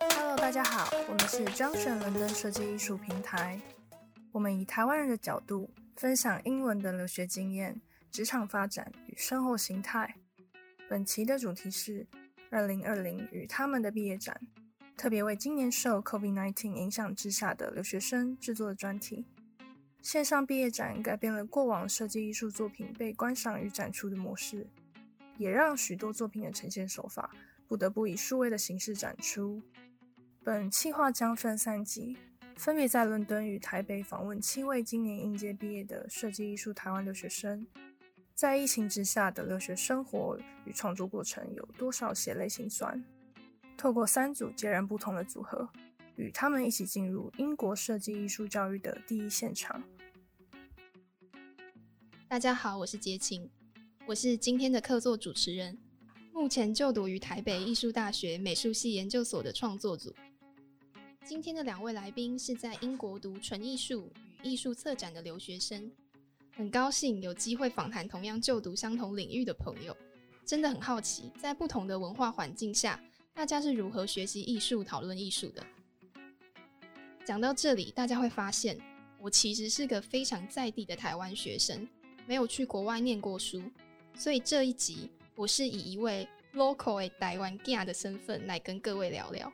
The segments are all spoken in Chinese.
Hello，大家好，我们是 Junction 伦敦设计艺术平台。我们以台湾人的角度分享英文的留学经验、职场发展与生活形态。本期的主题是二零二零与他们的毕业展，特别为今年受 COVID-19 影响之下的留学生制作的专题。线上毕业展改变了过往设计艺术作品被观赏与展出的模式，也让许多作品的呈现手法不得不以数位的形式展出。本企划将分三集，分别在伦敦与台北访问七位今年应届毕业的设计艺术台湾留学生，在疫情之下的留学生活与创作过程有多少血泪辛酸？透过三组截然不同的组合，与他们一起进入英国设计艺术教育的第一现场。大家好，我是杰晴，我是今天的客座主持人，目前就读于台北艺术大学美术系研究所的创作组。今天的两位来宾是在英国读纯艺术与艺术策展的留学生，很高兴有机会访谈同样就读相同领域的朋友，真的很好奇，在不同的文化环境下，大家是如何学习艺术、讨论艺术的。讲到这里，大家会发现，我其实是个非常在地的台湾学生。没有去国外念过书，所以这一集我是以一位 local 的台湾囝的身份来跟各位聊聊。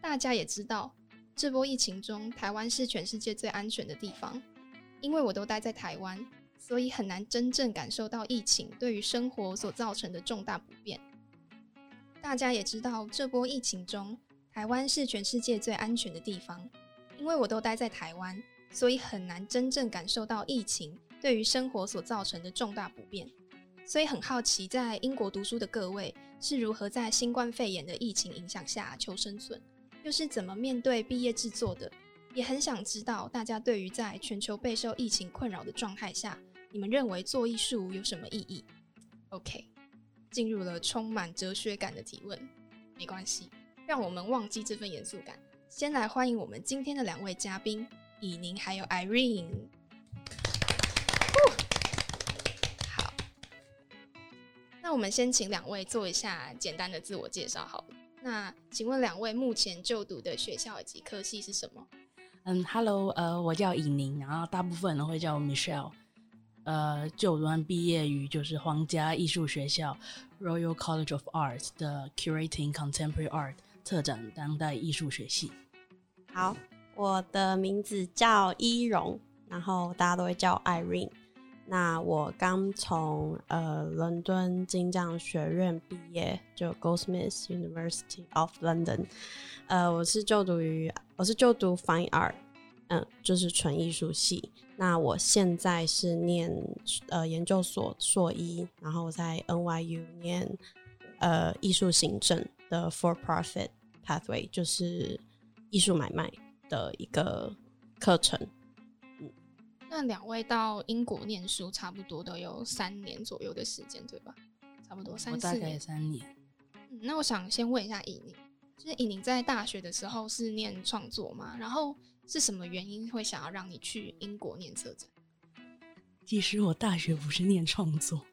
大家也知道，这波疫情中，台湾是全世界最安全的地方。因为我都待在台湾，所以很难真正感受到疫情对于生活所造成的重大不便。大家也知道，这波疫情中，台湾是全世界最安全的地方。因为我都待在台湾，所以很难真正感受到疫情。对于生活所造成的重大不便，所以很好奇，在英国读书的各位是如何在新冠肺炎的疫情影响下求生存，又是怎么面对毕业制作的？也很想知道大家对于在全球备受疫情困扰的状态下，你们认为做艺术有什么意义？OK，进入了充满哲学感的提问，没关系，让我们忘记这份严肃感，先来欢迎我们今天的两位嘉宾，以宁还有 Irene。那我们先请两位做一下简单的自我介绍好了。那请问两位目前就读的学校以及科系是什么？嗯，Hello，呃，我叫尹宁，然后大部分人会叫我 Michelle。呃，就读完毕业于就是皇家艺术学校 Royal College of Art 的 Curating Contemporary Art 特展当代艺术学系。好，我的名字叫伊荣，然后大家都会叫 Irene。那我刚从呃伦敦金匠学院毕业，就 Goldsmiths University of London，呃，我是就读于我是就读 Fine Art，嗯、就是纯艺术系。那我现在是念呃研究所硕一，然后在 NYU 念呃艺术行政的 For Profit Pathway，就是艺术买卖的一个课程。那两位到英国念书，差不多都有三年左右的时间，对吧？差不多三四年。三年。嗯，那我想先问一下以宁，就是以宁在大学的时候是念创作吗？然后是什么原因会想要让你去英国念策展？其实我大学不是念创作，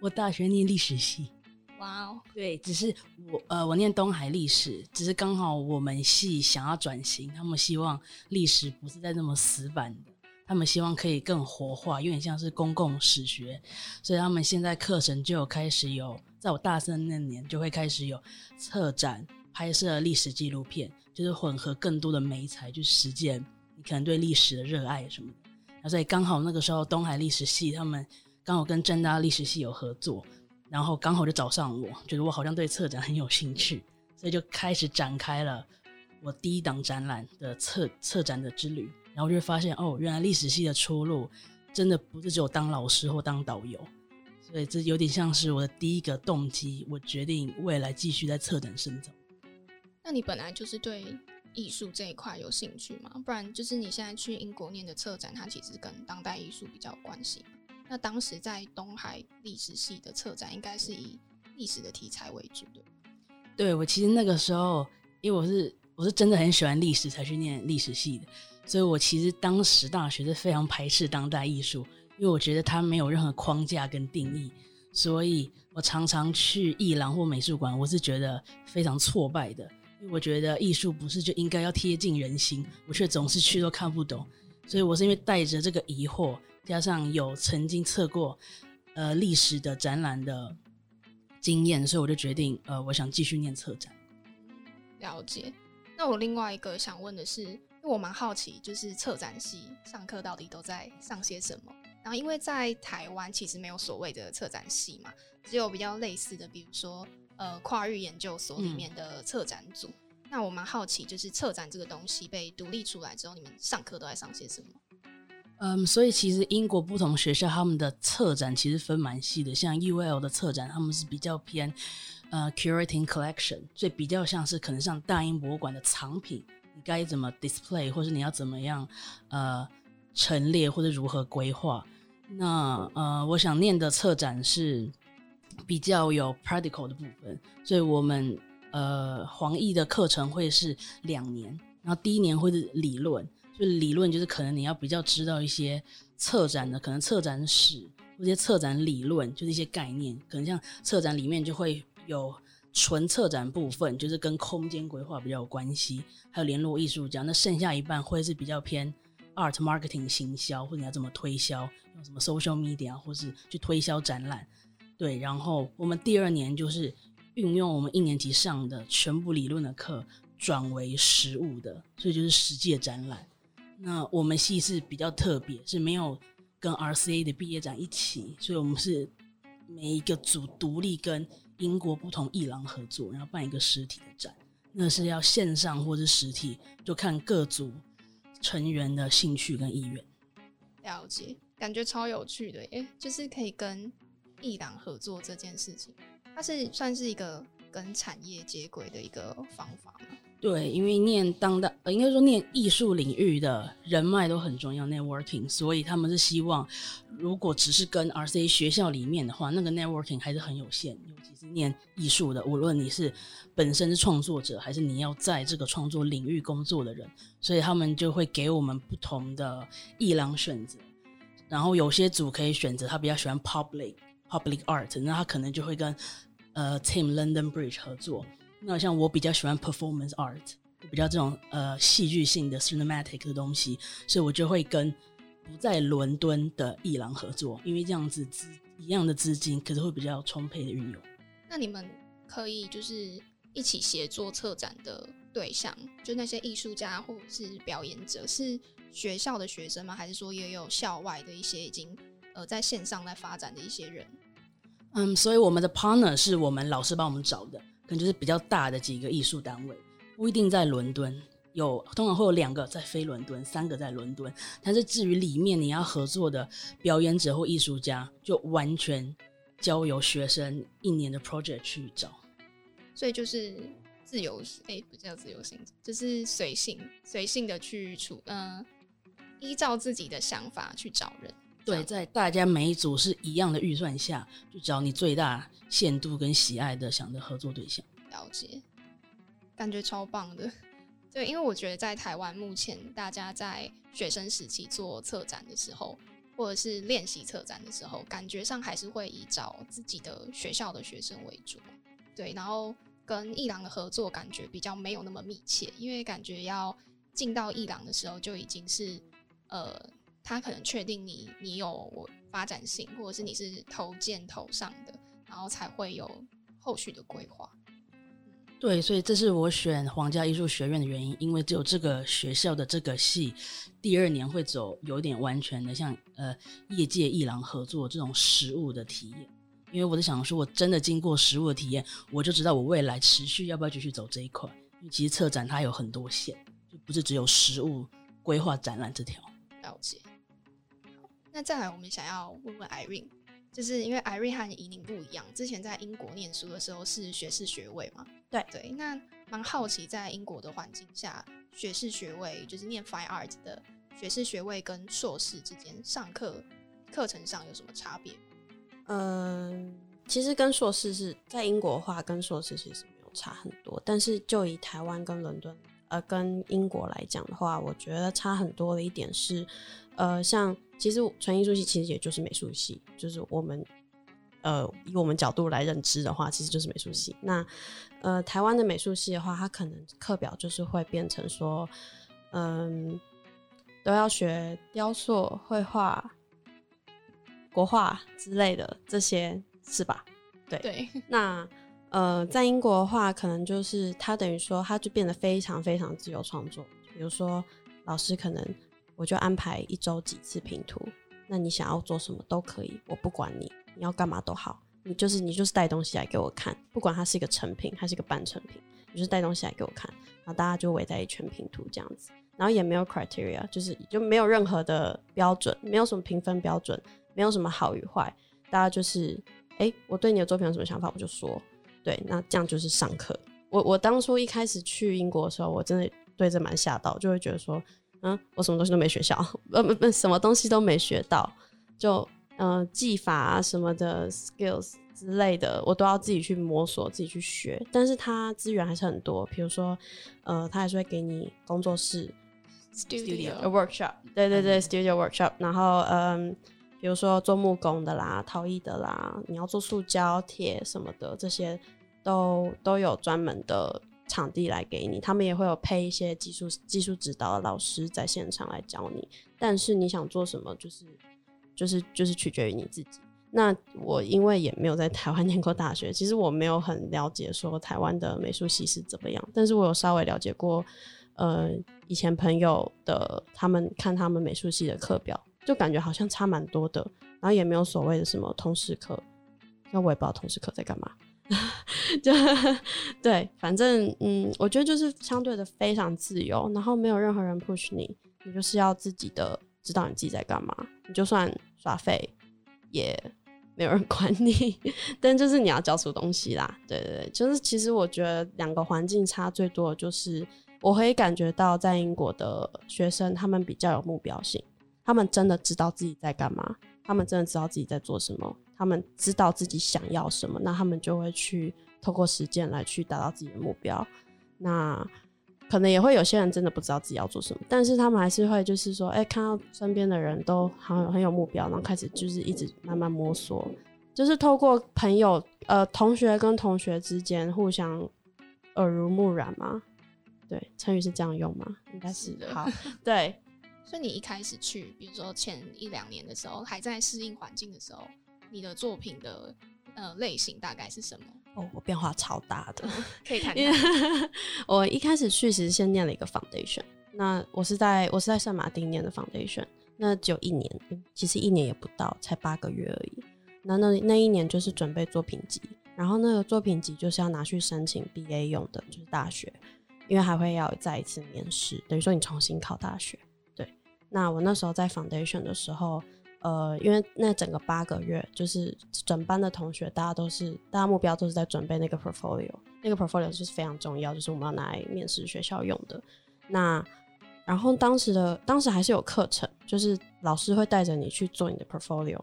我大学念历史系。哇哦，对，只是我呃，我念东海历史，只是刚好我们系想要转型，他们希望历史不是在那么死板的。他们希望可以更活化，有点像是公共史学，所以他们现在课程就有开始有，在我大三那年就会开始有策展、拍摄历史纪录片，就是混合更多的媒材，去实践你可能对历史的热爱什么的。那所以刚好那个时候东海历史系他们刚好跟政大历史系有合作，然后刚好就找上我，觉得我好像对策展很有兴趣，所以就开始展开了我第一档展览的策策展的之旅。然后就会发现，哦，原来历史系的出路真的不是只有当老师或当导游，所以这有点像是我的第一个动机。我决定未来继续在策展深造。那你本来就是对艺术这一块有兴趣吗？不然就是你现在去英国念的策展，它其实跟当代艺术比较有关系。那当时在东海历史系的策展，应该是以历史的题材为主的。对，我其实那个时候，因为我是我是真的很喜欢历史才去念历史系的。所以我其实当时大学是非常排斥当代艺术，因为我觉得它没有任何框架跟定义，所以我常常去艺廊或美术馆，我是觉得非常挫败的，因为我觉得艺术不是就应该要贴近人心，我却总是去都看不懂。所以我是因为带着这个疑惑，加上有曾经策过呃历史的展览的经验，所以我就决定呃，我想继续念策展。了解。那我另外一个想问的是，我蛮好奇，就是策展系上课到底都在上些什么？然后因为在台湾其实没有所谓的策展系嘛，只有比较类似的，比如说呃跨域研究所里面的策展组。嗯那我蛮好奇，就是策展这个东西被独立出来之后，你们上课都在上些什么？嗯，所以其实英国不同学校他们的策展其实分蛮细的，像 UL 的策展他们是比较偏呃 curating collection，所以比较像是可能像大英博物馆的藏品，你该怎么 display，或者你要怎么样呃陈列或者如何规划。那呃，我想念的策展是比较有 practical 的部分，所以我们。呃，黄奕的课程会是两年，然后第一年会是理论，就理论就是可能你要比较知道一些策展的，可能策展史或者策展理论，就是一些概念，可能像策展里面就会有纯策展部分，就是跟空间规划比较有关系，还有联络艺术家。那剩下一半会是比较偏 art marketing 行销，或者你要怎么推销，用什么 social media，或是去推销展览。对，然后我们第二年就是。运用我们一年级上的全部理论的课转为实物的，所以就是实际的展览。那我们系是比较特别，是没有跟 RCA 的毕业展一起，所以我们是每一个组独立跟英国不同艺廊合作，然后办一个实体的展。那是要线上或是实体，就看各组成员的兴趣跟意愿。了解，感觉超有趣的耶，就是可以跟艺廊合作这件事情。它是算是一个跟产业接轨的一个方法吗？对，因为念当代，呃，应该说念艺术领域的人脉都很重要，networking，所以他们是希望，如果只是跟 RCA 学校里面的话，那个 networking 还是很有限，尤其是念艺术的，无论你是本身是创作者，还是你要在这个创作领域工作的人，所以他们就会给我们不同的艺廊选择，然后有些组可以选择他比较喜欢 public。Public art，那他可能就会跟呃 Team London Bridge 合作。那像我比较喜欢 Performance art，比较这种呃戏剧性的 cinematic 的东西，所以我就会跟不在伦敦的艺廊合作，因为这样子资一样的资金，可是会比较充沛的运用。那你们可以就是一起协作策展的对象，就那些艺术家或者是表演者，是学校的学生吗？还是说也有校外的一些已经？呃，在线上在发展的一些人，嗯，所以我们的 partner 是我们老师帮我们找的，可能就是比较大的几个艺术单位，不一定在伦敦，有通常会有两个在非伦敦，三个在伦敦，但是至于里面你要合作的表演者或艺术家，就完全交由学生一年的 project 去找，所以就是自由，哎、欸，不叫自由性，就是随性，随性的去处，嗯、呃，依照自己的想法去找人。对，在大家每一组是一样的预算下，就找你最大限度跟喜爱的想的合作对象。了解，感觉超棒的。对，因为我觉得在台湾目前，大家在学生时期做策展的时候，或者是练习策展的时候，感觉上还是会以找自己的学校的学生为主。对，然后跟艺廊的合作感觉比较没有那么密切，因为感觉要进到艺廊的时候就已经是呃。他可能确定你你有我发展性，或者是你是投件投上的，然后才会有后续的规划。对，所以这是我选皇家艺术学院的原因，因为只有这个学校的这个系第二年会走有点完全的像呃业界艺廊合作这种实物的体验。因为我在想说，我真的经过实物的体验，我就知道我未来持续要不要继续走这一块。因为其实策展它有很多线，就不是只有实物规划展览这条。那再来，我们想要问问 Irene，就是因为 Irene 和怡宁不一样，之前在英国念书的时候是学士学位嘛？对对。那蛮好奇，在英国的环境下，学士学位就是念 Fine Arts 的学士学位跟硕士之间上课课程上有什么差别？嗯，其实跟硕士是在英国的话，跟硕士其实没有差很多。但是就以台湾跟伦敦呃跟英国来讲的话，我觉得差很多的一点是，呃，像。其实纯艺术系其实也就是美术系，就是我们呃，以我们角度来认知的话，其实就是美术系。那呃，台湾的美术系的话，它可能课表就是会变成说，嗯，都要学雕塑、绘画、国画之类的这些，是吧？对。对。那呃，在英国的话，可能就是他等于说，他就变得非常非常自由创作。比如说，老师可能我就安排一周几次拼图，那你想要做什么都可以，我不管你。你要干嘛都好，你就是你就是带东西来给我看，不管它是一个成品还是一个半成品，你就是带东西来给我看，然后大家就围在一圈拼图这样子，然后也没有 criteria，就是就没有任何的标准，没有什么评分标准，没有什么好与坏，大家就是哎、我对你的作品有什么想法，我就说，对，那这样就是上课。我我当初一开始去英国的时候，我真的对这蛮吓到，就会觉得说，嗯，我什么东西都没学校，不不不，什么东西都没学到，就。呃，技法啊什么的 skills 之类的，我都要自己去摸索，自己去学。但是它资源还是很多，比如说，呃，他还是会给你工作室 studio workshop，对对对、嗯、studio workshop。然后，嗯，比如说做木工的啦、陶艺的啦，你要做塑胶、铁什么的，这些都都有专门的场地来给你。他们也会有配一些技术技术指导的老师在现场来教你。但是你想做什么，就是。就是就是取决于你自己。那我因为也没有在台湾念过大学，其实我没有很了解说台湾的美术系是怎么样。但是我有稍微了解过，呃，以前朋友的他们看他们美术系的课表，就感觉好像差蛮多的。然后也没有所谓的什么通识课，那我也不知道通识课在干嘛。就对，反正嗯，我觉得就是相对的非常自由，然后没有任何人 push 你，你就是要自己的知道你自己在干嘛，你就算。耍废也没有人 管你，但就是你要交出东西啦。对对对，就是其实我觉得两个环境差最多的就是，我可以感觉到在英国的学生他们比较有目标性，他们真的知道自己在干嘛，他们真的知道自己在做什么，他们知道自己想要什么，那他们就会去透过实践来去达到自己的目标。那可能也会有些人真的不知道自己要做什么，但是他们还是会就是说，哎、欸，看到身边的人都很有很有目标，然后开始就是一直慢慢摸索，就是透过朋友呃同学跟同学之间互相耳濡目染嘛。对，成语是这样用吗？应该是的。好，对。所以你一开始去，比如说前一两年的时候，还在适应环境的时候，你的作品的呃类型大概是什么？哦，我变化超大的，可以看。我一开始去其实先念了一个 foundation，那我是在我是在圣马丁念的 foundation，那只有一年，其实一年也不到，才八个月而已。那那那一年就是准备作品集，然后那个作品集就是要拿去申请 BA 用的，就是大学，因为还会要再一次面试，等于说你重新考大学。那我那时候在 foundation 的时候。呃，因为那整个八个月，就是整班的同学，大家都是，大家目标都是在准备那个 portfolio，那个 portfolio 就是非常重要，就是我们要拿来面试学校用的。那然后当时的当时还是有课程，就是老师会带着你去做你的 portfolio。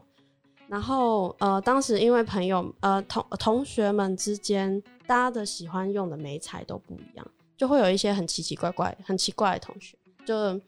然后呃，当时因为朋友呃同同学们之间，大家的喜欢用的媒材都不一样，就会有一些很奇奇怪怪、很奇怪的同学，就。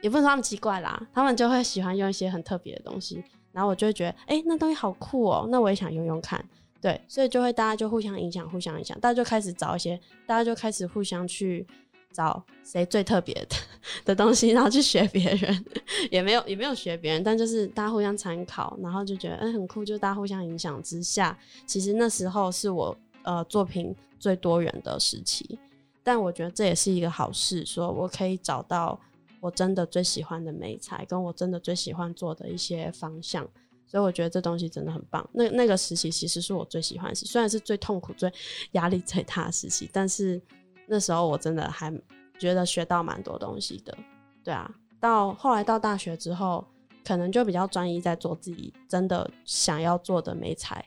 也不能说他们奇怪啦，他们就会喜欢用一些很特别的东西，然后我就会觉得，哎、那东西好酷哦、那我也想用用看，对，所以就会大家就互相影响，互相影响，大家就开始找一些，大家就开始互相去找谁最特别的的东西，然后去学别人，也没有也没有学别人，但就是大家互相参考，然后就觉得，嗯、很酷，就大家互相影响之下，其实那时候是我呃作品最多元的时期，但我觉得这也是一个好事，说我可以找到。我真的最喜欢的美材，跟我真的最喜欢做的一些方向，所以我觉得这东西真的很棒。那那个实习其实是我最喜欢的实习，虽然是最痛苦、最压力最大的实习，但是那时候我真的还觉得学到蛮多东西的。对啊，到后来到大学之后，可能就比较专一在做自己真的想要做的美材。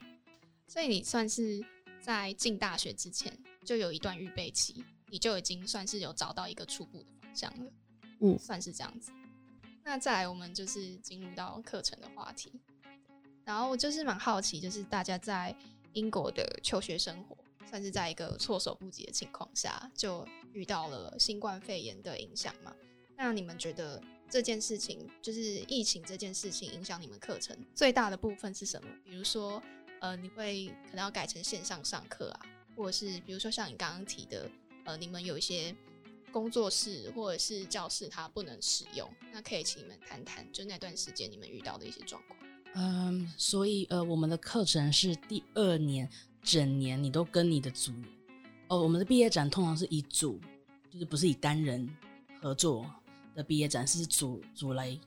所以你算是在进大学之前就有一段预备期，你就已经算是有找到一个初步的方向了。算是这样子。那再来，我们就是进入到课程的话题。然后我就是蛮好奇，就是大家在英国的求学生活，算是在一个措手不及的情况下，就遇到了新冠肺炎的影响嘛？那你们觉得这件事情，就是疫情这件事情影响你们课程最大的部分是什么？比如说，呃，你会可能要改成线上上课啊，或者是比如说像你刚刚提的，呃，你们有一些工作室或者是教室它不能使用，那可以请你们谈谈，就那段时间你们遇到的一些状况。嗯，所以呃，我们的课程是第二年整年你都跟你的组员哦，我们的毕业展通常是以组，就是不是以单人合作的毕业展，是组组来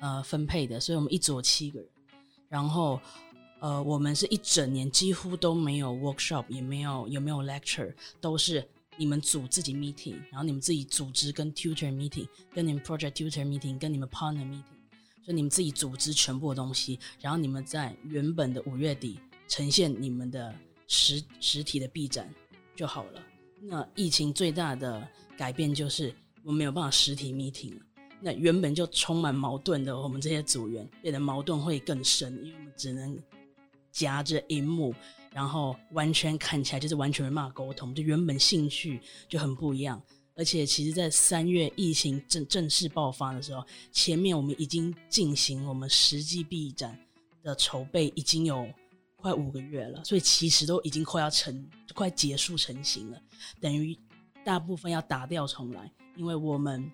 呃分配的，所以我们一组有七个人，然后呃，我们是一整年几乎都没有 workshop，也没有有没有 lecture，都是你们组自己 meeting，然后你们自己组织跟 tutor meeting，跟你们 project tutor meeting，跟你们 partner meeting。就你们自己组织全部的东西，然后你们在原本的五月底呈现你们的实实体的毕展就好了。那疫情最大的改变就是我们没有办法实体 meeting 了。那原本就充满矛盾的我们这些组员，变得矛盾会更深，因为我们只能夹着荧幕，然后完全看起来就是完全没办法沟通，就原本兴趣就很不一样。而且，其实，在三月疫情正正式爆发的时候，前面我们已经进行我们实际毕展的筹备，已经有快五个月了，所以其实都已经快要成，快结束成型了。等于大部分要打掉重来，因为我们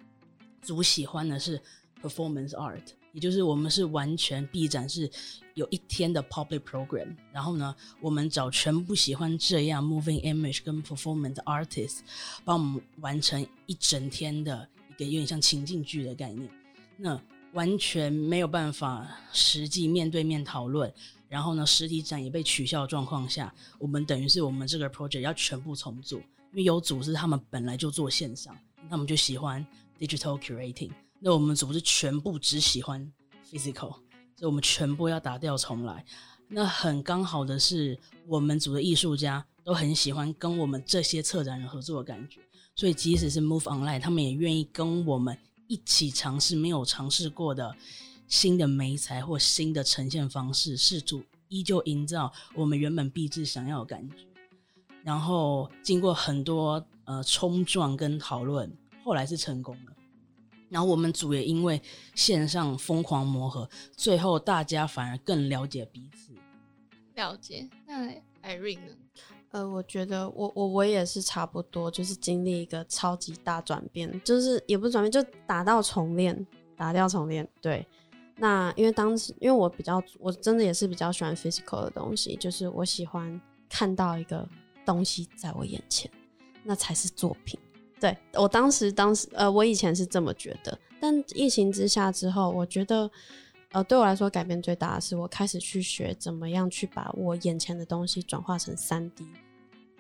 组喜欢的是 performance art。也就是我们是完全闭展是有一天的 public program，然后呢，我们找全部喜欢这样 moving image 跟 performance artist，帮我们完成一整天的一个有点像情境剧的概念。那完全没有办法实际面对面讨论，然后呢，实体展也被取消的状况下，我们等于是我们这个 project 要全部重组，因为有组是他们本来就做线上，他们就喜欢 digital curating。那我们组是全部只喜欢 physical，所以我们全部要打掉重来。那很刚好的是，我们组的艺术家都很喜欢跟我们这些策展人合作的感觉，所以即使是 move online，他们也愿意跟我们一起尝试没有尝试过的新的媒材或新的呈现方式，试图依旧营造我们原本毕制想要的感觉。然后经过很多呃冲撞跟讨论，后来是成功了。然后我们组也因为线上疯狂磨合，最后大家反而更了解彼此。了解。那 Irene 呢？呃，我觉得我我我也是差不多，就是经历一个超级大转变，就是也不是转变，就打到重练，打掉重练。对。那因为当时因为我比较，我真的也是比较喜欢 physical 的东西，就是我喜欢看到一个东西在我眼前，那才是作品。对，我当时，当时，呃，我以前是这么觉得，但疫情之下之后，我觉得，呃，对我来说改变最大的是，我开始去学怎么样去把我眼前的东西转化成三 D，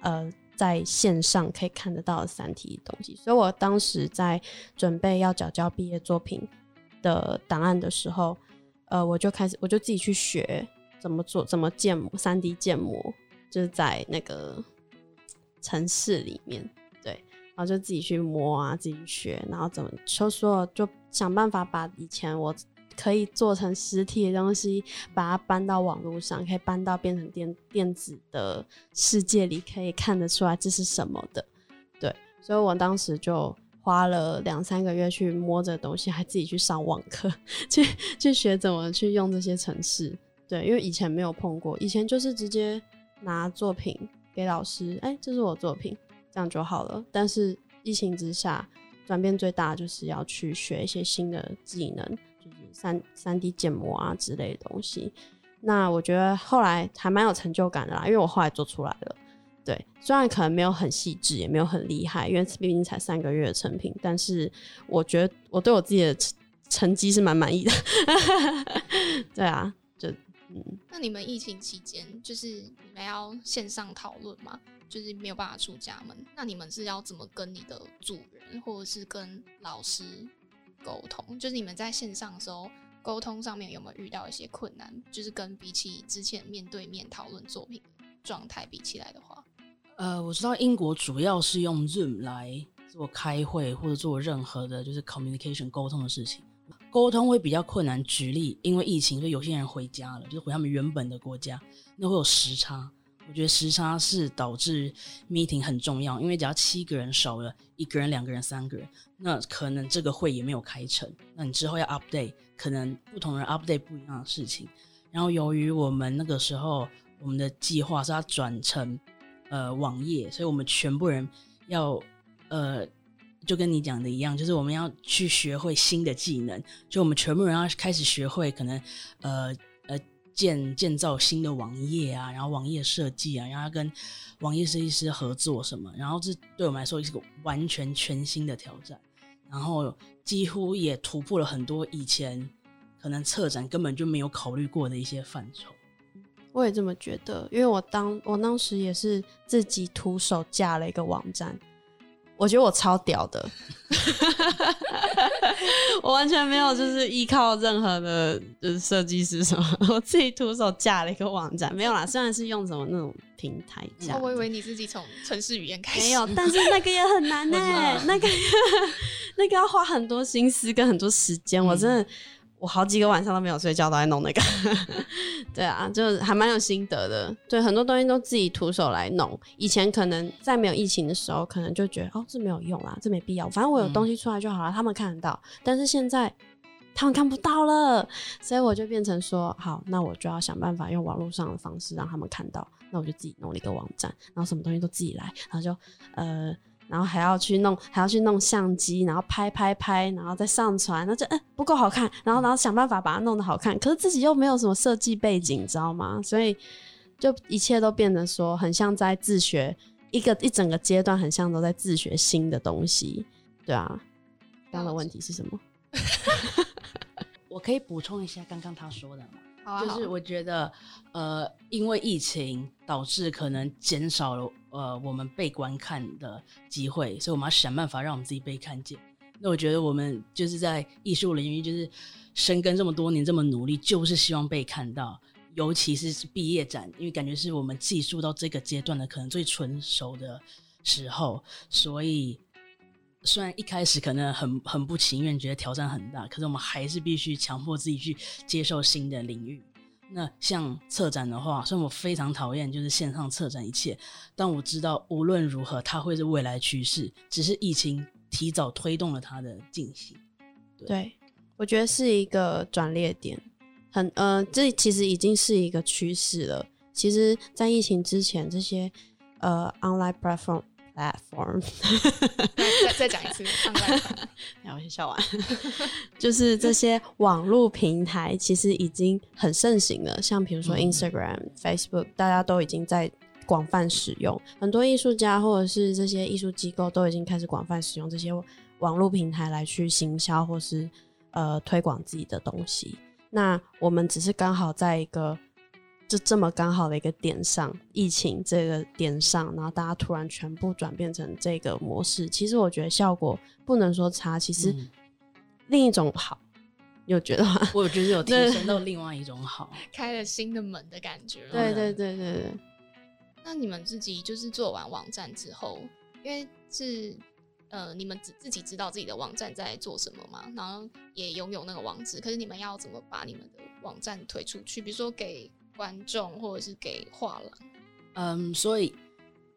呃，在线上可以看得到的三 D 东西。所以我当时在准备要缴交毕业作品的档案的时候，呃，我就开始，我就自己去学怎么做，怎么建模，三 D 建模，就是在那个城市里面。然后就自己去摸啊，自己学，然后怎么就说，就想办法把以前我可以做成实体的东西，把它搬到网络上，可以搬到变成电电子的世界里，可以看得出来这是什么的。对，所以我当时就花了两三个月去摸这东西，还自己去上网课，去去学怎么去用这些程式。对，因为以前没有碰过，以前就是直接拿作品给老师，哎、这是我作品。这样就好了，但是疫情之下转变最大就是要去学一些新的技能，就是三三 D 建模啊之类的东西。那我觉得后来还蛮有成就感的啦，因为我后来做出来了。对，虽然可能没有很细致，也没有很厉害，因为毕竟才三个月的成品，但是我觉得我对我自己的成成绩是蛮满意的。对啊，就嗯。那你们疫情期间就是你们要线上讨论吗？就是没有办法出家门，那你们是要怎么跟你的主人或者是跟老师沟通？就是你们在线上的时候沟通上面有没有遇到一些困难？就是跟比起之前面对面讨论作品状态比起来的话，呃，我知道英国主要是用 Zoom 来做开会或者做任何的就是 communication 沟通的事情，沟通会比较困难。举例，因为疫情，所以有些人回家了，就是回他们原本的国家，那会有时差。我觉得时差是导致 meeting 很重要，因为只要七个人少了一个人、两个人、三个人，那可能这个会也没有开成。那你之后要 update，可能不同人 update 不一样的事情。然后由于我们那个时候我们的计划是要转成呃网页，所以我们全部人要呃就跟你讲的一样，就是我们要去学会新的技能，就我们全部人要开始学会可能呃建建造新的网页啊，然后网页设计啊，然后跟网页设计师合作什么，然后这对我们来说是个完全全新的挑战，然后几乎也突破了很多以前可能策展根本就没有考虑过的一些范畴。我也这么觉得，因为我当我当时也是自己徒手架了一个网站，我觉得我超屌的，我完全没有就是依靠任何的，就是设计师什么，我自己徒手架了一个网站，没有啦，虽然是用什么那种平台架，我以为你自己从城市语言开始，没有，但是那个也很难呢、欸，那个那个要花很多心思跟很多时间，我真的。我好几个晚上都没有睡觉，都在弄那个。对啊，就还蛮有心得的。对，很多东西都自己徒手来弄。以前可能在没有疫情的时候，可能就觉得哦，这没有用啊，这没必要。反正我有东西出来就好了，嗯、他们看得到。但是现在他们看不到了，所以我就变成说，好，那我就要想办法用网络上的方式让他们看到。那我就自己弄了一个网站，然后什么东西都自己来，然后就呃。然后还要去弄，还要去弄相机，然后拍拍拍，然后再上传，那就哎不够好看，然后然后想办法把它弄得好看，可是自己又没有什么设计背景，你知道吗？所以就一切都变得说很像在自学，一个一整个阶段很像都在自学新的东西，对啊。刚刚的问题是什么？我可以补充一下刚刚他说的吗？就是我觉得，呃，因为疫情导致可能减少了呃我们被观看的机会，所以我们要想办法让我们自己被看见。那我觉得我们就是在艺术领域就是深耕这么多年，这么努力，就是希望被看到。尤其是毕业展，因为感觉是我们技术到这个阶段的可能最成熟的时候，所以。虽然一开始可能很很不情愿，觉得挑战很大，可是我们还是必须强迫自己去接受新的领域。那像策展的话，虽然我非常讨厌就是线上策展一切，但我知道无论如何，它会是未来趋势。只是疫情提早推动了它的进行。对，对，我觉得是一个转捩点，很呃，这其实已经是一个趋势了。其实，在疫情之前，这些呃 online platform。Platform，再 再讲一次，然后先笑完。就是这些网络平台其实已经很盛行了，像比如说 Instagram、嗯、Facebook，大家都已经在广泛使用。很多艺术家或者是这些艺术机构都已经开始广泛使用这些网络平台来去行销或是呃推广自己的东西。那我们只是刚好在一个。就这么刚好的一个点上，疫情这个点上，然后大家突然全部转变成这个模式，其实我觉得效果不能说差，其实另一种好，有觉得吗？我觉得有提升 到另外一种好，开了新的门的感觉。对对对对对。那你们自己就是做完网站之后，因为是呃你们自自己知道自己的网站在做什么嘛，然后也拥有那个网址，可是你们要怎么把你们的网站推出去？比如说给。观众或者是给画廊，嗯，所以，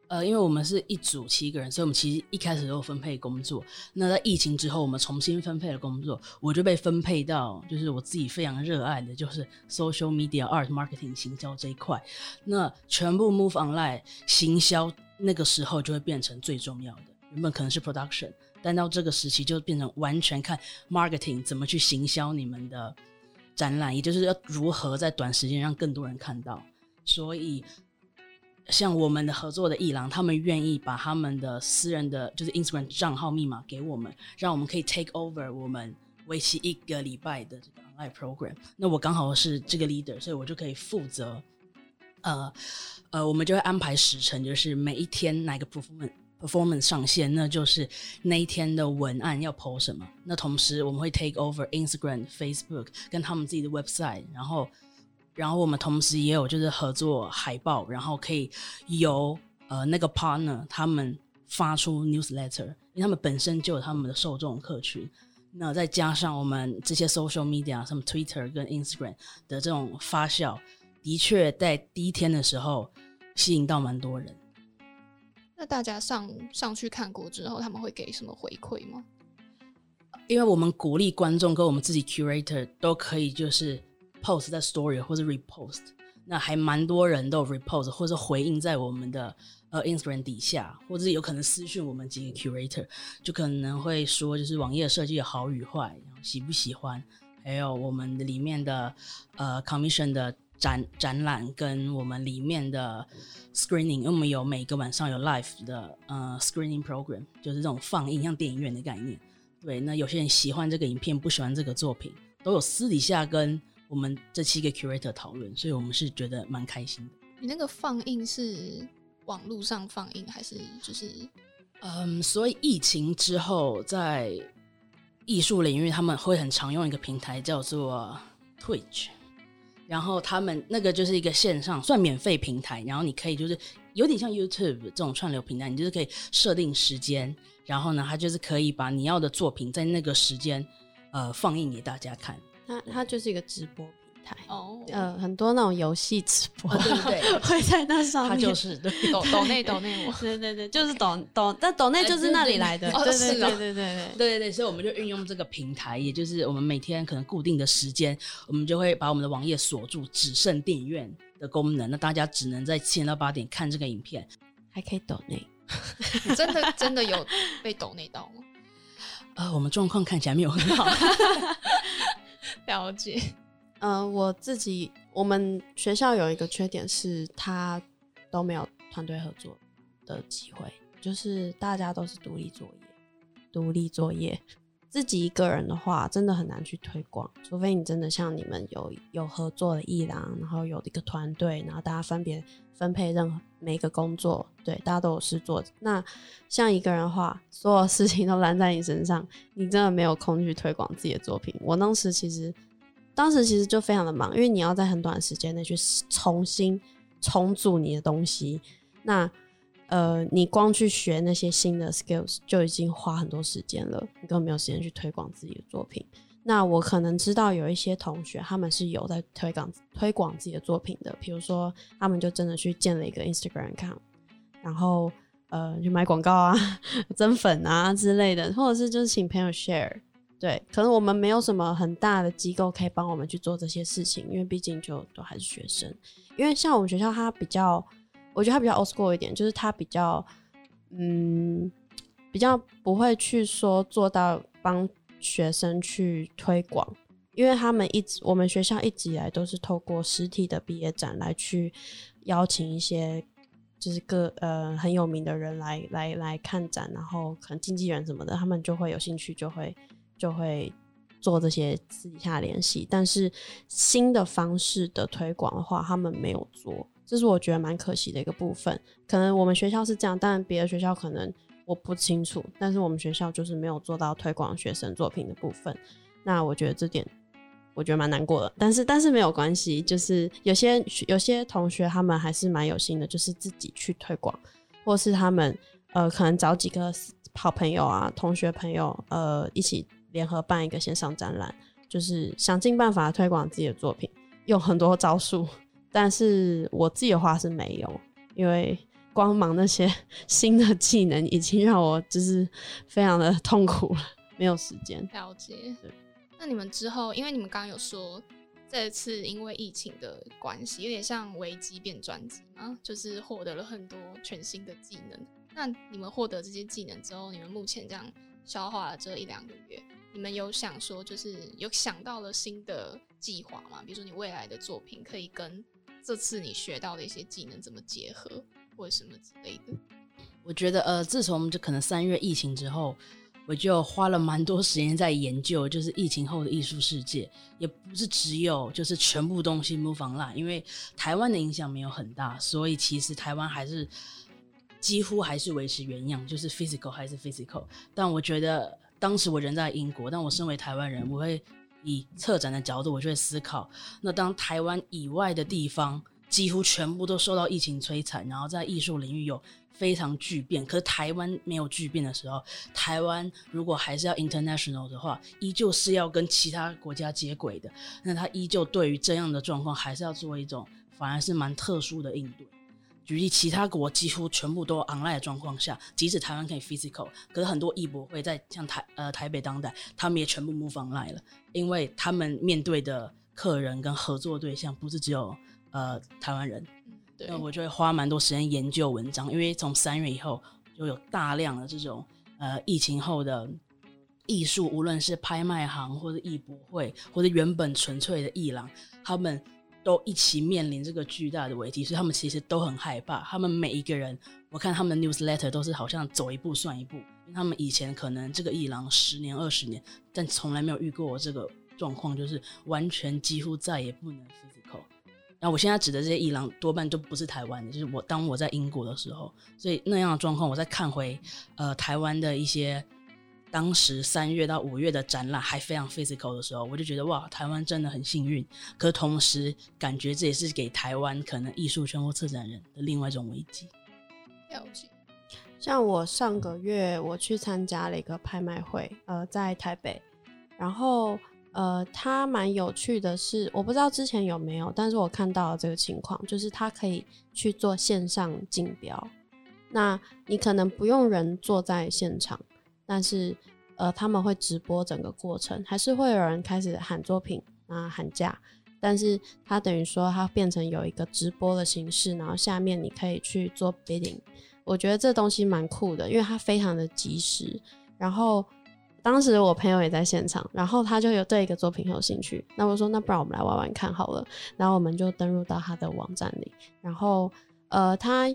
呃，因为我们是一组七个人，所以我们其实一开始都有分配工作。那在疫情之后，我们重新分配了工作，我就被分配到就是我自己非常热爱的，就是 social media art marketing 行销这一块。那全部 move online 行销，那个时候就会变成最重要的。原本可能是 production，但到这个时期就变成完全看 marketing 怎么去行销你们的。展览，也就是要如何在短时间让更多人看到。所以，像我们的合作的艺廊，他们愿意把他们的私人的就是 Instagram 账号密码给我们，让我们可以 take over 我们为期一个礼拜的这个 online program。那我刚好是这个 leader，所以我就可以负责。呃呃，我们就会安排时程，就是每一天哪个 performance。Performance 上线，那就是那一天的文案要 po 什么。那同时我们会 take over Instagram、Facebook 跟他们自己的 website，然后，然后我们同时也有就是合作海报，然后可以由呃那个 partner 他们发出 newsletter，因为他们本身就有他们的受众客群。那再加上我们这些 social media，什么 Twitter 跟 Instagram 的这种发酵，的确在第一天的时候吸引到蛮多人。那大家上上去看过之后，他们会给什么回馈吗？因为我们鼓励观众跟我们自己 curator 都可以就是 post 在 story 或者 repost。那还蛮多人都 repost 或者回应在我们的呃 Instagram 底下，或者有可能私讯我们几个 curator，就可能会说就是网页设计的好与坏，喜不喜欢，还有我们里面的呃 commission 的。展展览跟我们里面的 screening，因为我们有每个晚上有 live 的呃 screening program，就是这种放映像电影院的概念。对，那有些人喜欢这个影片，不喜欢这个作品，都有私底下跟我们这七个 curator 讨论，所以我们是觉得蛮开心的。你那个放映是网络上放映还是就是？嗯，所以疫情之后，在艺术领域他们会很常用一个平台叫做 Twitch。然后他们那个就是一个线上算免费平台，然后你可以就是有点像 YouTube 这种串流平台，你就是可以设定时间，然后呢，他就是可以把你要的作品在那个时间呃放映给大家看。它它就是一个直播。哦，呃，很多那种游戏直播，对不对？会在那上面，他就是对抖抖内抖内我，对对对，就是抖抖，但抖内就是那里来的，对对对对对对对对对，所以我们就运用这个平台，也就是我们每天可能固定的时间，我们就会把我们的网页锁住，只剩电影院的功能，那大家只能在七点到八点看这个影片，还可以抖内，真的真的有被抖内到吗？呃，我们状况看起来没有很好，了解。呃，我自己，我们学校有一个缺点是，他都没有团队合作的机会，就是大家都是独立作业，独立作业，自己一个人的话，真的很难去推广，除非你真的像你们有有合作的艺廊，然后有一个团队，然后大家分别分配任何每一个工作，对，大家都有事做。那像一个人的话，所有事情都 揽在你身上，你真的没有空去推广自己的作品。我当时其实。当时其实就非常的忙，因为你要在很短的时间内去重新重组你的东西。那呃，你光去学那些新的 skills 就已经花很多时间了，你根本没有时间去推广自己的作品。那我可能知道有一些同学他们是有在推广推广自己的作品的，比如说他们就真的去建了一个 Instagram account，然后呃，就买广告啊、增粉啊之类的，或者是就是请朋友 share。对，可能我们没有什么很大的机构可以帮我们去做这些事情，因为毕竟就都还是学生。因为像我们学校，它比较，我觉得它比较 old school 一点，就是它比较，嗯，比较不会去说做到帮学生去推广，因为他们一直，我们学校一直以来都是透过实体的毕业展来去邀请一些，就是个呃很有名的人来来来看展，然后可能经纪人什么的，他们就会有兴趣，就会。就会做这些私底下联系，但是新的方式的推广的话，他们没有做，这是我觉得蛮可惜的一个部分。可能我们学校是这样，但别的学校可能我不清楚。但是我们学校就是没有做到推广学生作品的部分。那我觉得这点，我觉得蛮难过的。但是但是没有关系，就是有些有些同学他们还是蛮有心的，就是自己去推广，或是他们呃可能找几个好朋友啊、同学朋友呃一起。联合办一个线上展览，就是想尽办法推广自己的作品，用很多招数。但是我自己的话是没有，因为光忙那些 新的技能，已经让我就是非常的痛苦了，没有时间。了解。对。那你们之后，因为你们刚刚有说，这次因为疫情的关系，有点像危机变专机嘛，就是获得了很多全新的技能。那你们获得这些技能之后，你们目前这样消化了这一两个月。你们有想说，就是有想到了新的计划吗？比如说，你未来的作品可以跟这次你学到的一些技能怎么结合，或者什么之类的？我觉得，呃，自从就可能三月疫情之后，我就花了蛮多时间在研究，就是疫情后的艺术世界，也不是只有就是全部东西 move online，因为台湾的影响没有很大，所以其实台湾还是几乎还是维持原样，就是 physical 还是 physical，但我觉得。当时我人在英国，但我身为台湾人，我会以策展的角度，我就会思考：那当台湾以外的地方几乎全部都受到疫情摧残，然后在艺术领域有非常巨变，可是台湾没有巨变的时候，台湾如果还是要 international 的话，依旧是要跟其他国家接轨的，那他依旧对于这样的状况，还是要做一种反而是蛮特殊的应对。举例，其他国几乎全部都 online 的状况下，即使台湾可以 physical，可是很多艺博会在像台呃台北当代，他们也全部 move online 了，因为他们面对的客人跟合作对象不是只有呃台湾人，对，那我就会花蛮多时间研究文章，因为从三月以后就有大量的这种呃疫情后的艺术，无论是拍卖行或者艺博会，或者原本纯粹的艺廊，他们都一起面临这个巨大的危机，所以他们其实都很害怕。他们每一个人，我看他们的 newsletter 都是好像走一步算一步，因为他们以前可能这个艺廊十年二十年，但从来没有遇过这个。状况就是完全几乎再也不能 physical。然后我现在指的这些伊朗多半都不是台湾的，就是我当我在英国的时候，所以那样的状况，我在看回呃台湾的一些当时三月到五月的展览还非常 physical 的时候，我就觉得哇，台湾真的很幸运。可同时感觉这也是给台湾可能艺术圈或策展人的另外一种危机。了解。像我上个月我去参加了一个拍卖会，呃，在台北，然后。呃，它蛮有趣的是，我不知道之前有没有，但是我看到这个情况，就是它可以去做线上竞标。那你可能不用人坐在现场，但是呃，他们会直播整个过程，还是会有人开始喊作品啊、喊价，但是它等于说它变成有一个直播的形式，然后下面你可以去做 bidding。我觉得这东西蛮酷的，因为它非常的及时，然后。当时我朋友也在现场，然后他就有对一个作品很有兴趣，那我说那不然我们来玩玩看好了，然后我们就登录到他的网站里，然后呃他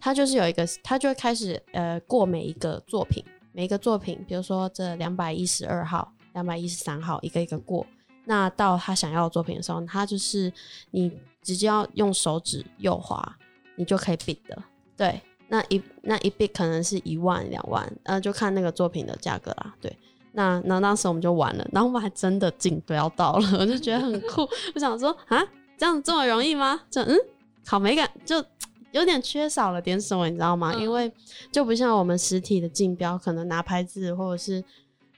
他就是有一个他就会开始呃过每一个作品，每一个作品，比如说这两百一十二号、两百一十三号一个一个过，那到他想要的作品的时候，他就是你直接要用手指右滑，你就可以 bid 的，对。那一那一 bid 可能是一万两万，呃，就看那个作品的价格啦。对，那那当时我们就完了，然后我们还真的竞标到了，我就觉得很酷。我想说啊，这样这么容易吗？就嗯，好美感，就有点缺少了点什么，你知道吗？嗯、因为就不像我们实体的竞标，可能拿牌子或者是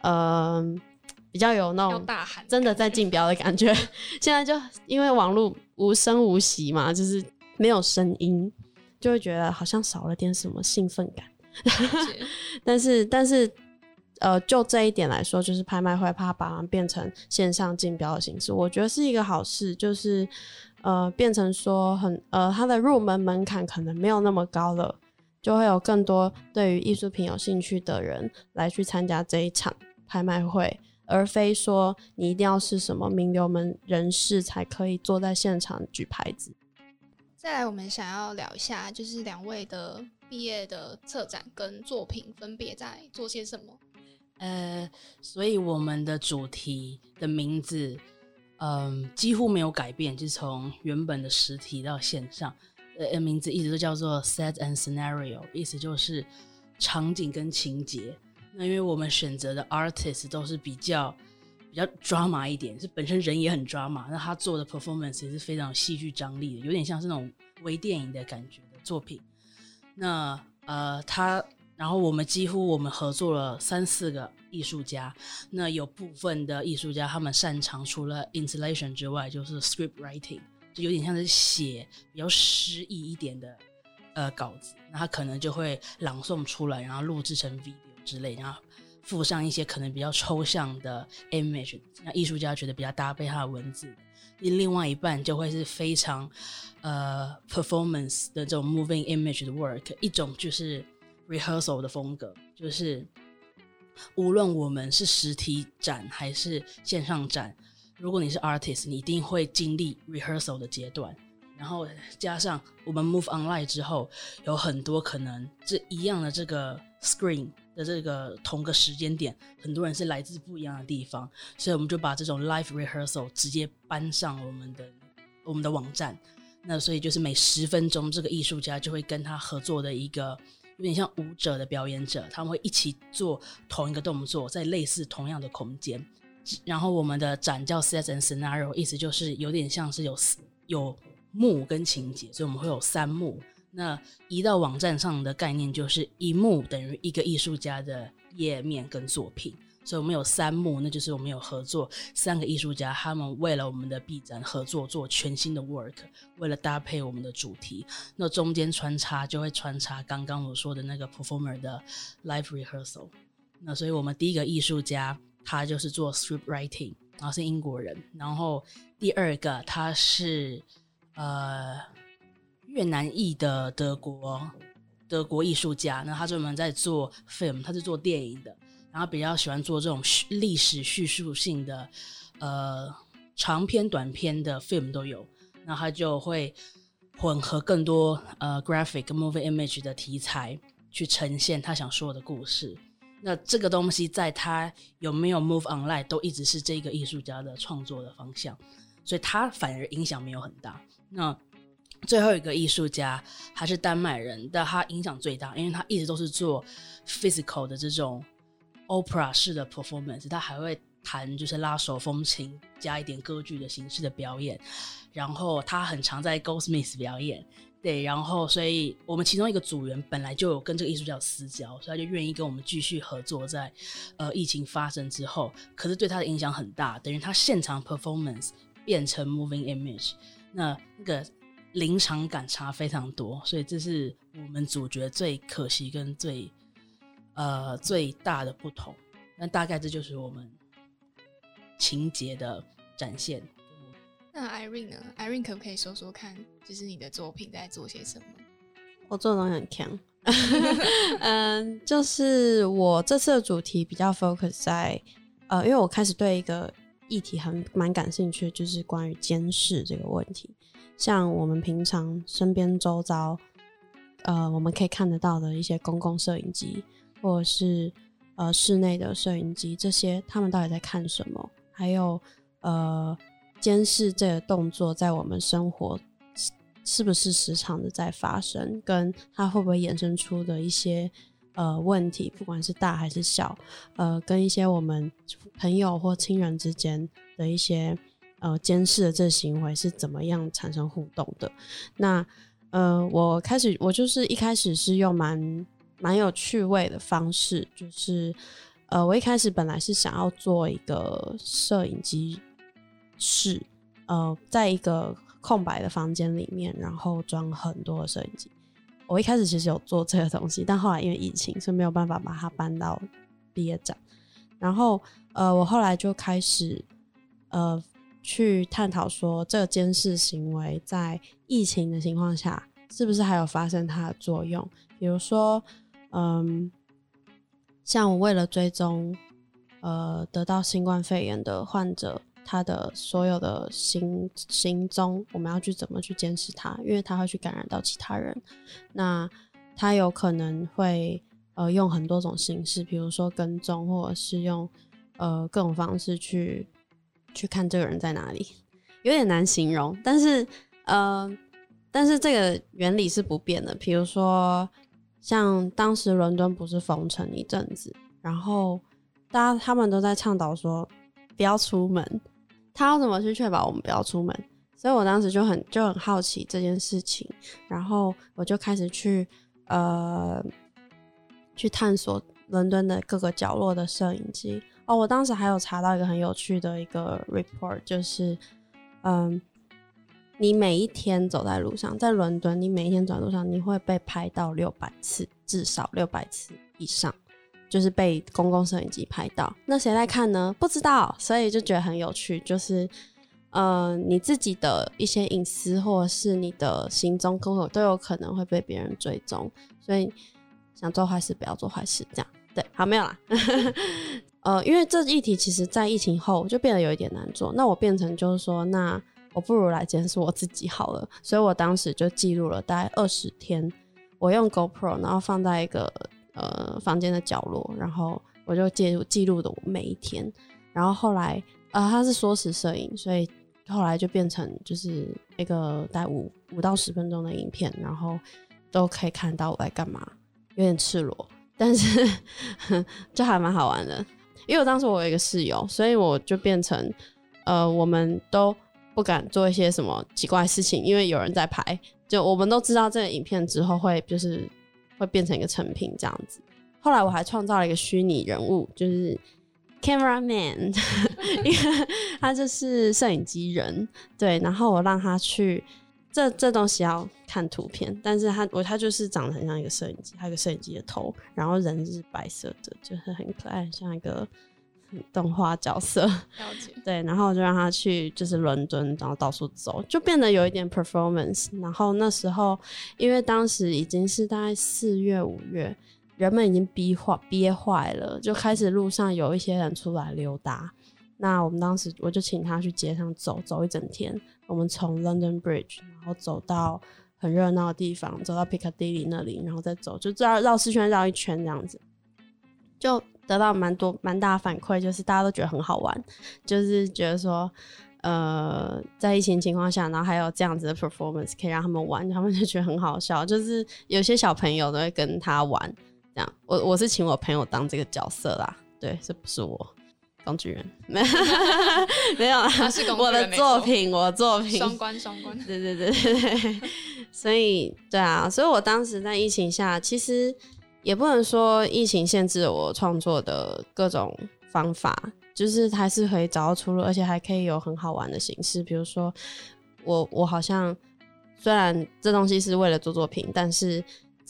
呃比较有那种真的在竞标的感觉。现在就因为网络无声无息嘛，就是没有声音。就会觉得好像少了点什么兴奋感，但是但是呃，就这一点来说，就是拍卖会怕把它变成线上竞标的形式，我觉得是一个好事，就是呃变成说很呃它的入门门槛可能没有那么高了，就会有更多对于艺术品有兴趣的人来去参加这一场拍卖会，而非说你一定要是什么名流门人士才可以坐在现场举牌子。再来，我们想要聊一下，就是两位的毕业的策展跟作品分别在做些什么？呃，所以我们的主题的名字，嗯、几乎没有改变，就是从原本的实体到线上，呃，名字一直都叫做 Set and Scenario，意思就是场景跟情节。那因为我们选择的 artist 都是比较比较 drama 一点，是本身人也很 drama，那他做的 performance 也是非常戏剧张力的，有点像是那种微电影的感觉的作品。那呃，他然后我们几乎我们合作了三四个艺术家，那有部分的艺术家他们擅长除了 installation 之外，就是 script writing，就有点像是写比较诗意一点的呃稿子，那他可能就会朗诵出来，然后录制成 video 之类，然后。附上一些可能比较抽象的 image，那艺术家觉得比较搭配他的文字。另外一半就会是非常呃 performance 的这种 moving image 的 work。一种就是 rehearsal 的风格，就是无论我们是实体展还是线上展，如果你是 artist，你一定会经历 rehearsal 的阶段。然后加上我们 move online 之后，有很多可能这一样的这个 screen。的这个同个时间点，很多人是来自不一样的地方，所以我们就把这种 live rehearsal 直接搬上我们的我们的网站。那所以就是每十分钟，这个艺术家就会跟他合作的一个有点像舞者的表演者，他们会一起做同一个动作，在类似同样的空间。然后我们的展叫 Set and Scenario，意思就是有点像是有有幕跟情节，所以我们会有三幕。那移到网站上的概念就是一幕等于一个艺术家的页面跟作品，所以我们有三幕，那就是我们有合作三个艺术家，他们为了我们的 B 展合作做全新的 work，为了搭配我们的主题，那中间穿插就会穿插刚刚我说的那个 performer 的 live rehearsal。那所以我们第一个艺术家他就是做 script writing，然后是英国人，然后第二个他是。呃越南裔的德国德国艺术家，那他专门在做 film，他是做电影的，然后比较喜欢做这种历史叙述性的呃长篇、短篇的 film 都有，那他就会混合更多呃 graphic movie image 的题材去呈现他想说的故事。那这个东西在他有没有 move online 都一直是这个艺术家的创作的方向，所以他反而影响没有很大。那最后一个艺术家还是丹麦人，但他影响最大，因为他一直都是做 physical 的这种 opera 式的 performance，他还会弹就是拉手风琴，加一点歌剧的形式的表演，然后他很常在 Goldsmith 表演。对，然后，所以我们其中一个组员本来就有跟这个艺术家有私交，所以他就愿意跟我们继续合作在。呃疫情发生之后，可是对他的影响很大，等于他现场 performance 变成 moving image，那那个临场感差非常多，所以这是我们主角最可惜跟最呃最大的不同。那大概这就是我们情节的展现。那 Irene 呢？Irene 可不可以说说看，就是你的作品在做些什么？我做的东西很强，嗯，就是我这次的主题比较 focus 在，呃，因为我开始对一个议题很蛮感兴趣，就是关于监视这个问题。像我们平常身边周遭，呃，我们可以看得到的一些公共摄影机，或者是呃室内的摄影机，这些他们到底在看什么？还有呃。监视这个动作在我们生活是不是时常的在发生？跟它会不会衍生出的一些呃问题，不管是大还是小，呃，跟一些我们朋友或亲人之间的一些呃监视的这行为是怎么样产生互动的？那呃，我开始我就是一开始是用蛮蛮有趣味的方式，就是呃，我一开始本来是想要做一个摄影机。室，呃，在一个空白的房间里面，然后装很多的摄影机。我一开始其实有做这个东西，但后来因为疫情，所以没有办法把它搬到毕业展。然后，呃，我后来就开始，呃，去探讨说，这个监视行为在疫情的情况下，是不是还有发生它的作用？比如说，嗯，像我为了追踪，呃，得到新冠肺炎的患者。他的所有的行行踪，我们要去怎么去监视他？因为他会去感染到其他人。那他有可能会呃用很多种形式，比如说跟踪，或者是用呃各种方式去去看这个人在哪里，有点难形容。但是呃，但是这个原理是不变的。比如说，像当时伦敦不是封城一阵子，然后大家他们都在倡导说不要出门。他要怎么去确保我们不要出门？所以我当时就很就很好奇这件事情，然后我就开始去呃去探索伦敦的各个角落的摄影机。哦，我当时还有查到一个很有趣的一个 report，就是嗯，你每一天走在路上，在伦敦，你每一天走在路上，你会被拍到六百次，至少六百次以上。就是被公共摄影机拍到，那谁来看呢？不知道，所以就觉得很有趣。就是，呃，你自己的一些隐私或者是你的行踪，都有都有可能会被别人追踪。所以，想做坏事不要做坏事，这样对。好，没有啦。呃，因为这议题其实在疫情后就变得有一点难做。那我变成就是说，那我不如来监视我自己好了。所以我当时就记录了大概二十天，我用 GoPro，然后放在一个。呃，房间的角落，然后我就记录记录的我每一天，然后后来，呃，它是缩时摄影，所以后来就变成就是一个大概五五到十分钟的影片，然后都可以看到我在干嘛，有点赤裸，但是 就还蛮好玩的。因为我当时我有一个室友，所以我就变成呃，我们都不敢做一些什么奇怪事情，因为有人在拍，就我们都知道这个影片之后会就是。会变成一个成品这样子。后来我还创造了一个虚拟人物，就是 camera man，因为他就是摄影机人。对，然后我让他去，这这东西要看图片，但是他我他就是长得很像一个摄影机，他有个摄影机的头，然后人是白色的，就是很可爱，像一个动画角色，了解。对，然后我就让他去就是伦敦，然后到处走，就变得有一点 performance。然后那时候，因为当时已经是大概四月五月，人们已经逼坏憋坏了，就开始路上有一些人出来溜达。那我们当时我就请他去街上走走一整天，我们从 London Bridge，然后走到很热闹的地方，走到 Piccadilly 那里，然后再走，就绕绕四圈绕一圈这样子，就。得到蛮多蛮大的反馈，就是大家都觉得很好玩，就是觉得说，呃，在疫情情况下，然后还有这样子的 performance 可以让他们玩，他们就觉得很好笑。就是有些小朋友都会跟他玩，这样。我我是请我朋友当这个角色啦，对，这不是我工具人，没 有 没有啦，我的作品，我的作品双关双关，对对对对对，所以对啊，所以我当时在疫情下，其实。也不能说疫情限制了我创作的各种方法，就是还是可以找到出路，而且还可以有很好玩的形式。比如说，我我好像虽然这东西是为了做作品，但是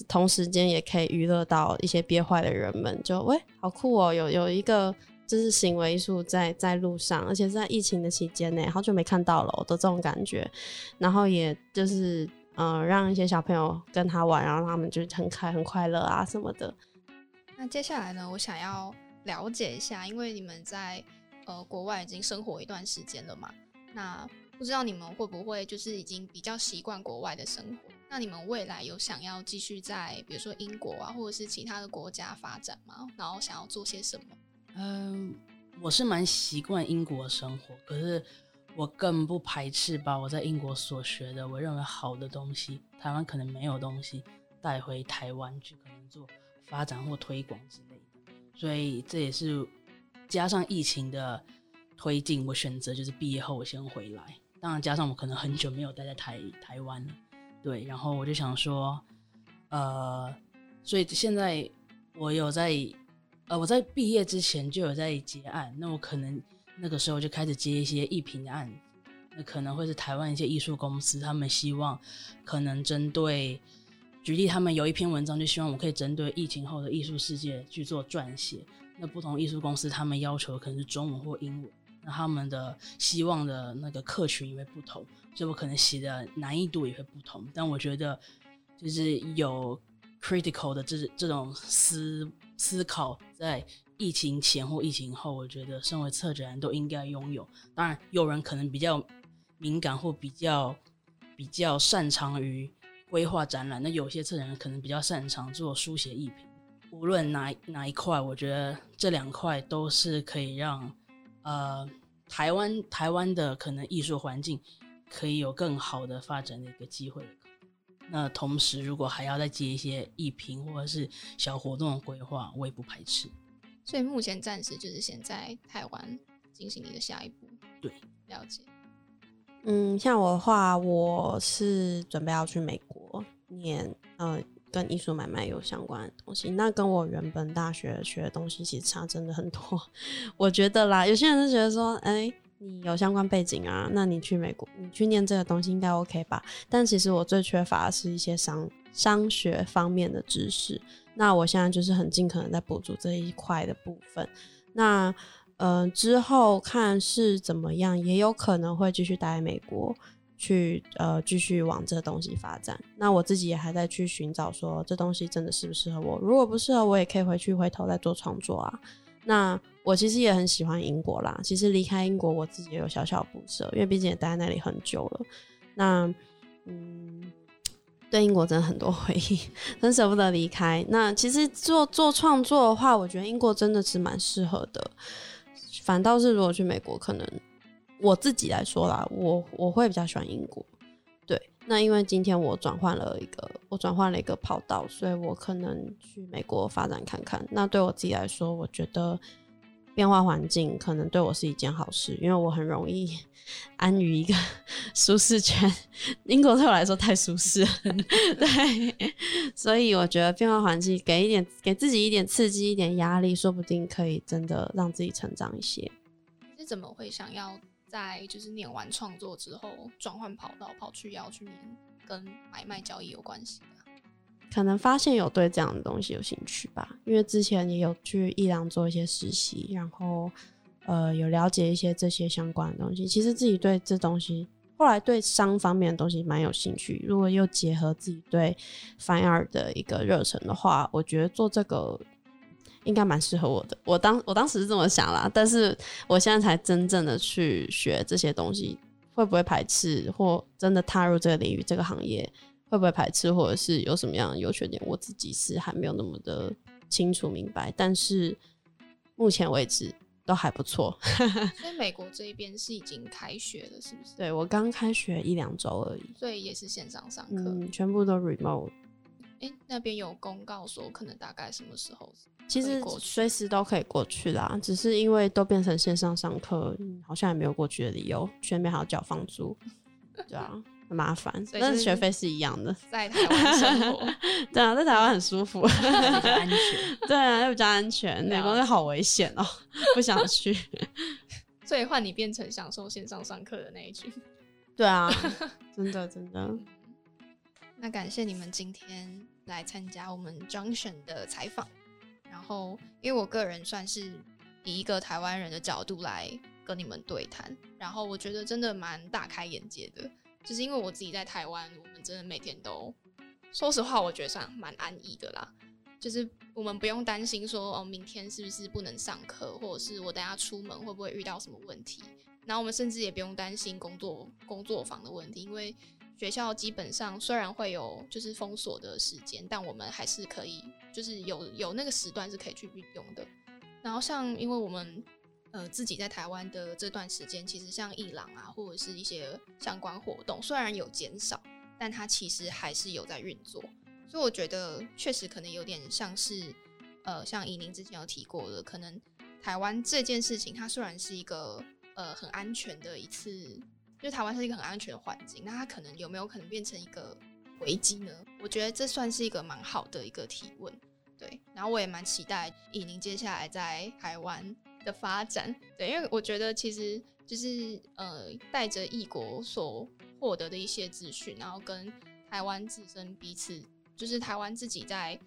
同时间也可以娱乐到一些憋坏的人们。就喂，好酷哦！有有一个就是行为艺术在在路上，而且是在疫情的期间呢，好久没看到了我的这种感觉。然后也就是。嗯，让一些小朋友跟他玩，然后他们就很开很快乐啊什么的。那接下来呢，我想要了解一下，因为你们在呃国外已经生活一段时间了嘛，那不知道你们会不会就是已经比较习惯国外的生活？那你们未来有想要继续在比如说英国啊，或者是其他的国家发展吗？然后想要做些什么？嗯，我是蛮习惯英国生活，可是。我更不排斥把我在英国所学的，我认为好的东西，台湾可能没有东西带回台湾去，可能做发展或推广之类的。所以这也是加上疫情的推进，我选择就是毕业后我先回来。当然加上我可能很久没有待在台台湾了，对。然后我就想说，呃，所以现在我有在，呃，我在毕业之前就有在结案，那我可能。那个时候就开始接一些艺评的案子，那可能会是台湾一些艺术公司，他们希望可能针对，举例他们有一篇文章，就希望我可以针对疫情后的艺术世界去做撰写。那不同艺术公司他们要求可能是中文或英文，那他们的希望的那个客群也会不同，所以我可能写的难易度也会不同。但我觉得就是有 critical 的这这种思思考在。疫情前或疫情后，我觉得身为策展人都应该拥有。当然，有人可能比较敏感或比较比较擅长于规划展览，那有些策展人可能比较擅长做书写艺评。无论哪哪一块，我觉得这两块都是可以让呃台湾台湾的可能艺术环境可以有更好的发展的一个机会。那同时，如果还要再接一些艺评或者是小活动的规划，我也不排斥。所以目前暂时就是先在台湾进行你的下一步。对，了解。嗯，像我的话，我是准备要去美国念呃跟艺术买卖有相关的东西。那跟我原本大学学的东西其实差真的很多。我觉得啦，有些人就觉得说，哎、欸，你有相关背景啊，那你去美国，你去念这个东西应该 OK 吧？但其实我最缺乏的是一些商商学方面的知识。那我现在就是很尽可能在补足这一块的部分。那呃之后看是怎么样，也有可能会继续待在美国，去呃继续往这东西发展。那我自己也还在去寻找说这东西真的适不适合我。如果不适合，我也可以回去回头再做创作啊。那我其实也很喜欢英国啦。其实离开英国，我自己也有小小不舍，因为毕竟也待在那里很久了。那嗯。对英国真的很多回忆，很舍不得离开。那其实做做创作的话，我觉得英国真的是蛮适合的。反倒是如果去美国，可能我自己来说啦，我我会比较喜欢英国。对，那因为今天我转换了一个，我转换了一个跑道，所以我可能去美国发展看看。那对我自己来说，我觉得。变化环境可能对我是一件好事，因为我很容易 安于一个 舒适圈。英国对我来说太舒适，对，所以我觉得变化环境给一点，给自己一点刺激，一点压力，说不定可以真的让自己成长一些。你怎么会想要在就是念完创作之后转换跑道，跑去要去念跟买卖交易有关系的？可能发现有对这样的东西有兴趣吧，因为之前也有去伊朗做一些实习，然后呃有了解一些这些相关的东西。其实自己对这东西，后来对商方面的东西蛮有兴趣。如果又结合自己对 fine art 的一个热忱的话，我觉得做这个应该蛮适合我的。我当我当时是这么想啦，但是我现在才真正的去学这些东西，会不会排斥或真的踏入这个领域这个行业？会不会排斥，或者是有什么样的优缺点？我自己是还没有那么的清楚明白，但是目前为止都还不错。所以美国这一边是已经开学了，是不是？对，我刚开学一两周而已，所以也是线上上课，嗯，全部都 remote。哎，那边有公告说可能大概什么时候？其实随时都可以过去啦，只是因为都变成线上上课，好像也没有过去的理由，全面还要缴房租，对啊。很麻烦，但是学费是一样的。在台湾生活，对啊，在台湾很舒服，比较安全。对啊，又比较安全。美国好危险哦，不想去。所以换你变成享受线上上课的那一群。对啊，真的真的。那感谢你们今天来参加我们 Junction 的采访。然后，因为我个人算是以一个台湾人的角度来跟你们对谈，然后我觉得真的蛮大开眼界的。就是因为我自己在台湾，我们真的每天都，说实话，我觉得算蛮安逸的啦。就是我们不用担心说，哦，明天是不是不能上课，或者是我等下出门会不会遇到什么问题。然后我们甚至也不用担心工作工作房的问题，因为学校基本上虽然会有就是封锁的时间，但我们还是可以，就是有有那个时段是可以去运用的。然后像因为我们。呃，自己在台湾的这段时间，其实像伊朗啊，或者是一些相关活动，虽然有减少，但它其实还是有在运作。所以我觉得，确实可能有点像是，呃，像以宁之前有提过的，可能台湾这件事情，它虽然是一个呃很安全的一次，就台湾是一个很安全的环境，那它可能有没有可能变成一个危机呢？我觉得这算是一个蛮好的一个提问，对。然后我也蛮期待以宁接下来在台湾的发展，对，因为我觉得其实就是呃，带着异国所获得的一些资讯，然后跟台湾自身彼此，就是台湾自己在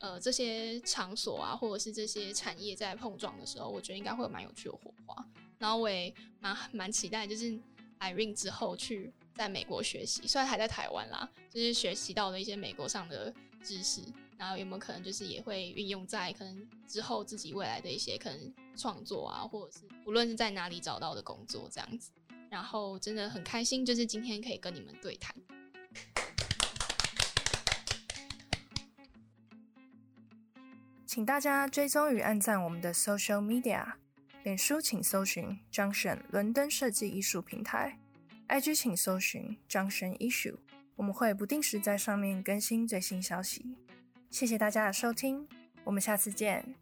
呃这些场所啊，或者是这些产业在碰撞的时候，我觉得应该会有蛮有趣的火花。然后我也蛮蛮期待，就是海运之后去在美国学习，虽然还在台湾啦，就是学习到了一些美国上的知识。然后有没有可能就是也会运用在可能之后自己未来的一些可能创作啊，或者是无论是在哪里找到的工作这样子。然后真的很开心，就是今天可以跟你们对谈。请大家追踪与按赞我们的 social media，脸书请搜寻 Junction 伦敦设计艺术平台，IG 请搜寻 Junction Issue，我们会不定时在上面更新最新消息。谢谢大家的收听，我们下次见。